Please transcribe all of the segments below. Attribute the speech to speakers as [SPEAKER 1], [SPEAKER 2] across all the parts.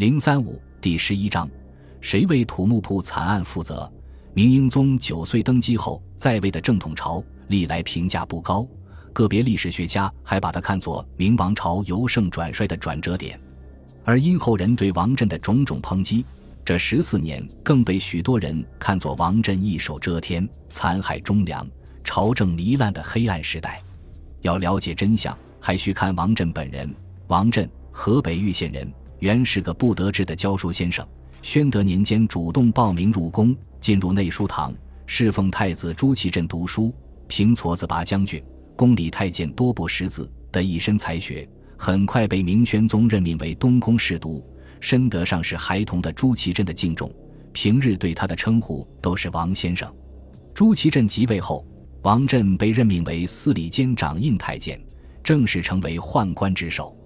[SPEAKER 1] 零三五第十一章，谁为土木堡惨案负责？明英宗九岁登基后在位的正统朝历来评价不高，个别历史学家还把他看作明王朝由盛转衰的转折点。而因后人对王振的种种抨击，这十四年更被许多人看作王振一手遮天、残害忠良、朝政糜烂的黑暗时代。要了解真相，还需看王振本人。王振，河北玉县人。原是个不得志的教书先生，宣德年间主动报名入宫，进入内书堂，侍奉太子朱祁镇读书，平矬子拔将军、宫里太监多不识字的一身才学，很快被明宣宗任命为东宫侍读，深得上是孩童的朱祁镇的敬重，平日对他的称呼都是王先生。朱祁镇即位后，王振被任命为司礼监掌印太监，正式成为宦官之首。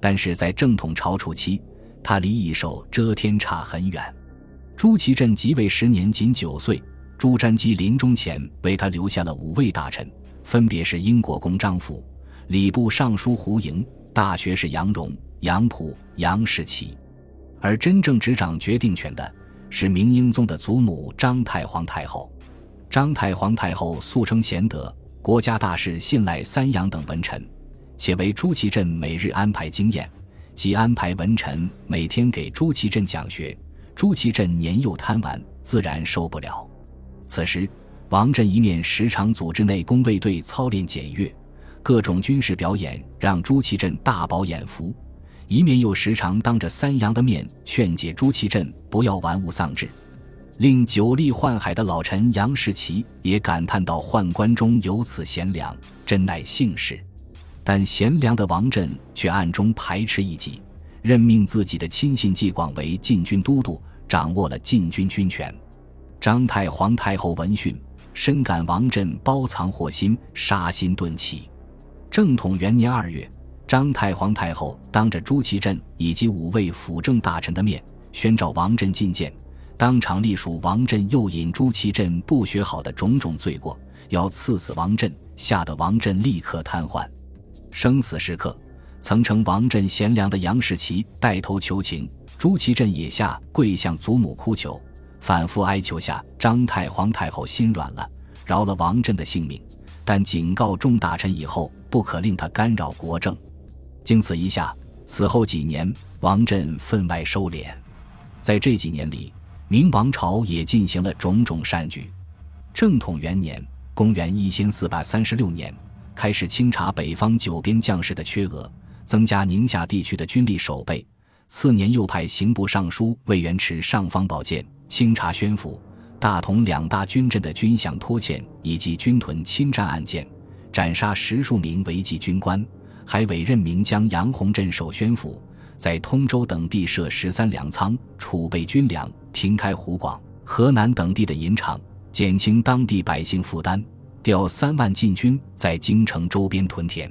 [SPEAKER 1] 但是在正统朝初期，他离一手遮天差很远。朱祁镇即位时年仅九岁，朱瞻基临终前为他留下了五位大臣，分别是英国公张辅、礼部尚书胡莹、大学士杨荣、杨溥、杨士奇。而真正执掌决定权的是明英宗的祖母张太皇太后。张太皇太后素称贤德，国家大事信赖三杨等文臣。且为朱祁镇每日安排经验，即安排文臣每天给朱祁镇讲学。朱祁镇年幼贪玩，自然受不了。此时，王振一面时常组织内宫卫队操练检阅，各种军事表演让朱祁镇大饱眼福；一面又时常当着三杨的面劝解朱祁镇不要玩物丧志，令久历宦海的老臣杨士奇也感叹到：“宦官中有此贤良，真乃幸事。”但贤良的王振却暗中排斥异己，任命自己的亲信纪广为禁军都督，掌握了禁军军权。张太皇太后闻讯，深感王振包藏祸心，杀心顿起。正统元年二月，张太皇太后当着朱祁镇以及五位辅政大臣的面，宣召王振觐见，当场隶属王振诱引朱祁镇不学好的种种罪过，要赐死王振，吓得王振立刻瘫痪。生死时刻，曾称王振贤良的杨士奇带头求情，朱祁镇也下跪向祖母哭求，反复哀求下，张太皇太后心软了，饶了王振的性命，但警告众大臣以后不可令他干扰国政。经此一下，此后几年，王振分外收敛。在这几年里，明王朝也进行了种种善举。正统元年（公元一千四百三十六年）。开始清查北方九边将士的缺额，增加宁夏地区的军力守备。次年又派刑部尚书魏元池上方宝剑，清查宣府、大同两大军镇的军饷拖欠以及军屯侵占案件，斩杀十数名违纪军官，还委任名将杨洪镇守宣府，在通州等地设十三粮仓，储备军粮，停开湖广、河南等地的银厂，减轻当地百姓负担。调三万禁军在京城周边屯田，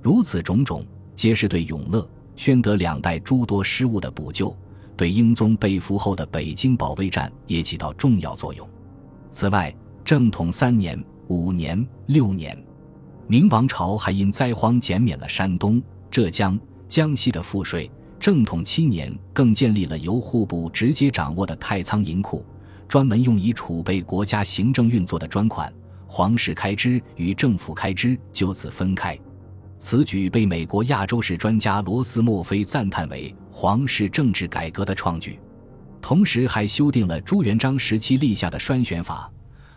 [SPEAKER 1] 如此种种，皆是对永乐、宣德两代诸多失误的补救，对英宗被俘后的北京保卫战也起到重要作用。此外，正统三年、五年、六年，明王朝还因灾荒减免了山东、浙江、江西的赋税。正统七年，更建立了由户部直接掌握的太仓银库，专门用以储备国家行政运作的专款。皇室开支与政府开支就此分开，此举被美国亚洲史专家罗斯墨菲赞叹为皇室政治改革的创举。同时，还修订了朱元璋时期立下的栓选法，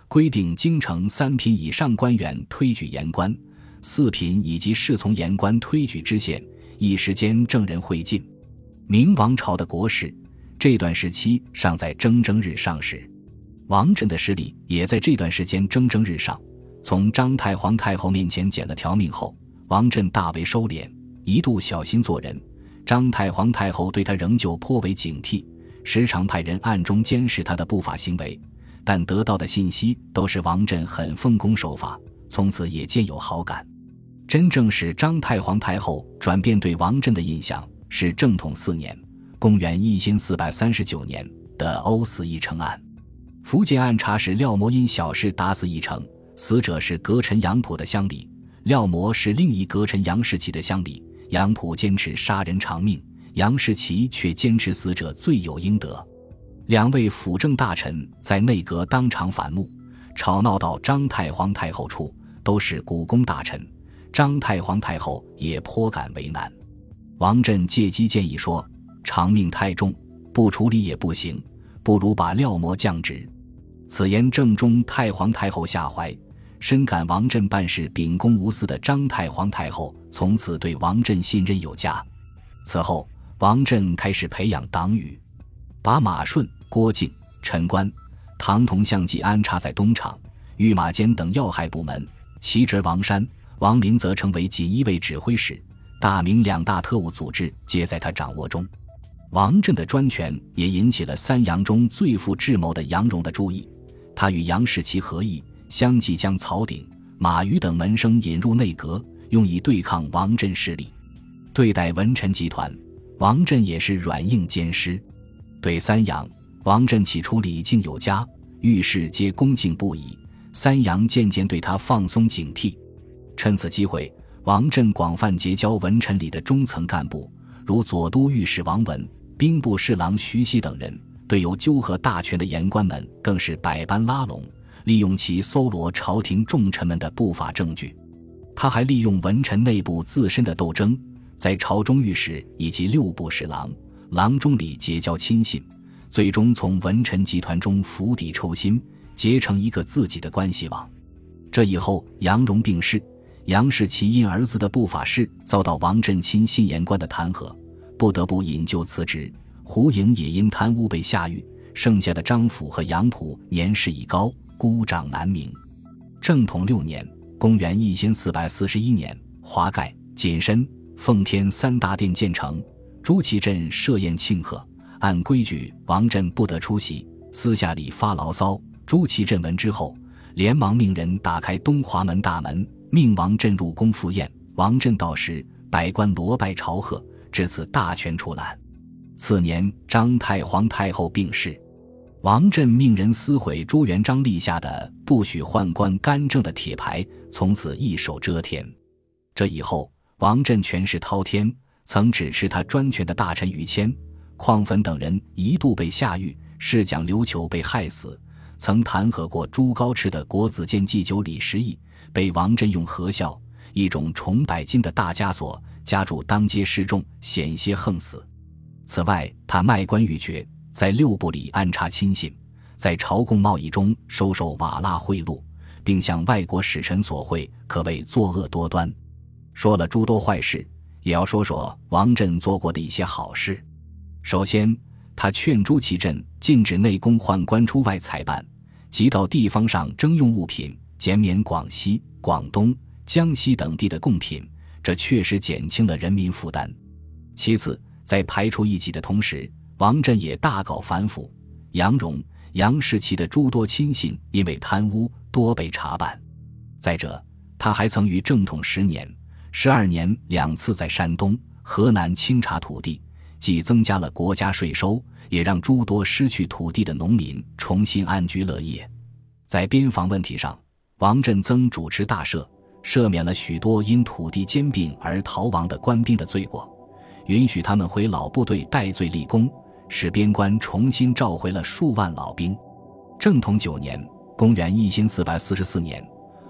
[SPEAKER 1] 规定京城三品以上官员推举言官，四品以及侍从言官推举知县，一时间证人会尽。明王朝的国事这段时期尚在蒸蒸日上时。王振的势力也在这段时间蒸蒸日上。从张太皇太后面前捡了条命后，王振大为收敛，一度小心做人。张太皇太后对他仍旧颇为警惕，时常派人暗中监视他的不法行为。但得到的信息都是王振很奉公守法，从此也渐有好感。真正使张太皇太后转变对王振的印象，是正统四年（公元一千四百三十九年）的欧死一城案。福建按察使廖模因小事打死一城，死者是阁臣杨溥的乡里，廖模是另一阁臣杨士奇的乡里。杨浦坚持杀人偿命，杨士奇却坚持死者罪有应得。两位辅政大臣在内阁当场反目，吵闹到张太皇太后处，都是古宫大臣。张太皇太后也颇感为难。王振借机建议说：“长命太重，不处理也不行，不如把廖模降职。”此言正中太皇太后下怀，深感王振办事秉公无私的张太皇太后从此对王振信任有加。此后，王振开始培养党羽，把马顺。郭靖、陈官、唐同相继安插在东厂、御马监等要害部门，其侄王山、王林则成为锦衣卫指挥使，大明两大特务组织皆在他掌握中。王振的专权也引起了三杨中最富智谋的杨荣的注意，他与杨士奇合议，相继将曹鼎、马瑜等门生引入内阁，用以对抗王振势力。对待文臣集团，王振也是软硬兼施，对三杨。王振起初礼敬有加，遇事皆恭敬不已。三杨渐渐对他放松警惕。趁此机会，王振广泛结交文臣里的中层干部，如左都御史王文、兵部侍郎徐熙等人。对有纠合大权的言官们，更是百般拉拢，利用其搜罗朝廷重臣们的不法证据。他还利用文臣内部自身的斗争，在朝中御史以及六部侍郎、郎中里结交亲信。最终从文臣集团中釜底抽薪，结成一个自己的关系网。这以后，杨荣病逝，杨士奇因儿子的不法事遭到王振亲信言官的弹劾，不得不引咎辞职。胡颖也因贪污被下狱。剩下的张辅和杨溥年事已高，孤掌难鸣。正统六年（公元一千四百四十一年），华盖、锦深、奉天三大殿建成，朱祁镇设宴庆贺。按规矩，王振不得出席，私下里发牢骚。朱祁镇闻之后，连忙命人打开东华门大门，命王振入宫赴宴。王振到时，百官罗拜朝贺，至此大权出揽。次年，张太皇太后病逝，王振命人撕毁朱元璋立下的不许宦官干政的铁牌，从此一手遮天。这以后，王振权势滔天，曾指示他专权的大臣于谦。邝汾等人一度被下狱，侍讲刘球被害死。曾弹劾过朱高炽的国子监祭酒李时义，被王振用合孝一种重百斤的大枷锁夹住当街示众，险些横死。此外，他卖官鬻爵，在六部里安插亲信，在朝贡贸易中收受瓦剌贿赂，并向外国使臣索贿，可谓作恶多端。说了诸多坏事，也要说说王振做过的一些好事。首先，他劝朱祁镇禁止内宫宦官出外采办，即到地方上征用物品，减免广西、广东、江西等地的贡品，这确实减轻了人民负担。其次，在排除异己的同时，王振也大搞反腐，杨荣、杨士奇的诸多亲信因为贪污多被查办。再者，他还曾于正统十年、十二年两次在山东、河南清查土地。既增加了国家税收，也让诸多失去土地的农民重新安居乐业。在边防问题上，王振增主持大赦，赦免了许多因土地兼并而逃亡的官兵的罪过，允许他们回老部队戴罪立功，使边关重新召回了数万老兵。正统九年（公元一千四百四十四年），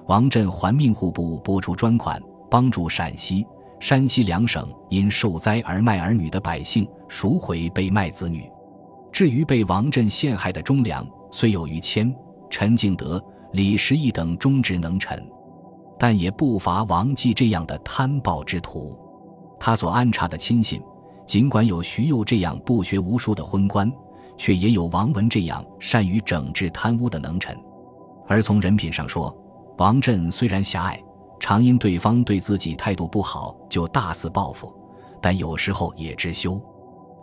[SPEAKER 1] 王振还命户部拨出专款，帮助陕西。山西两省因受灾而卖儿女的百姓赎回被卖子女。至于被王振陷害的忠良，虽有于谦、陈敬德、李时义等忠直能臣，但也不乏王继这样的贪暴之徒。他所安插的亲信，尽管有徐佑这样不学无术的昏官，却也有王文这样善于整治贪污的能臣。而从人品上说，王振虽然狭隘。常因对方对自己态度不好就大肆报复，但有时候也知羞。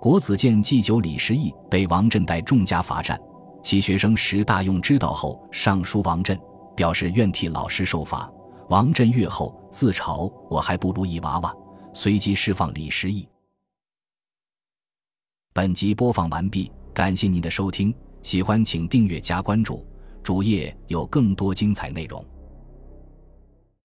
[SPEAKER 1] 国子监祭酒李时义被王振带众家罚站，其学生石大用知道后上书王振，表示愿替老师受罚。王振阅后自嘲：“我还不如一娃娃。”随机释放李时义。本集播放完毕，感谢您的收听，喜欢请订阅加关注，主页有更多精彩内容。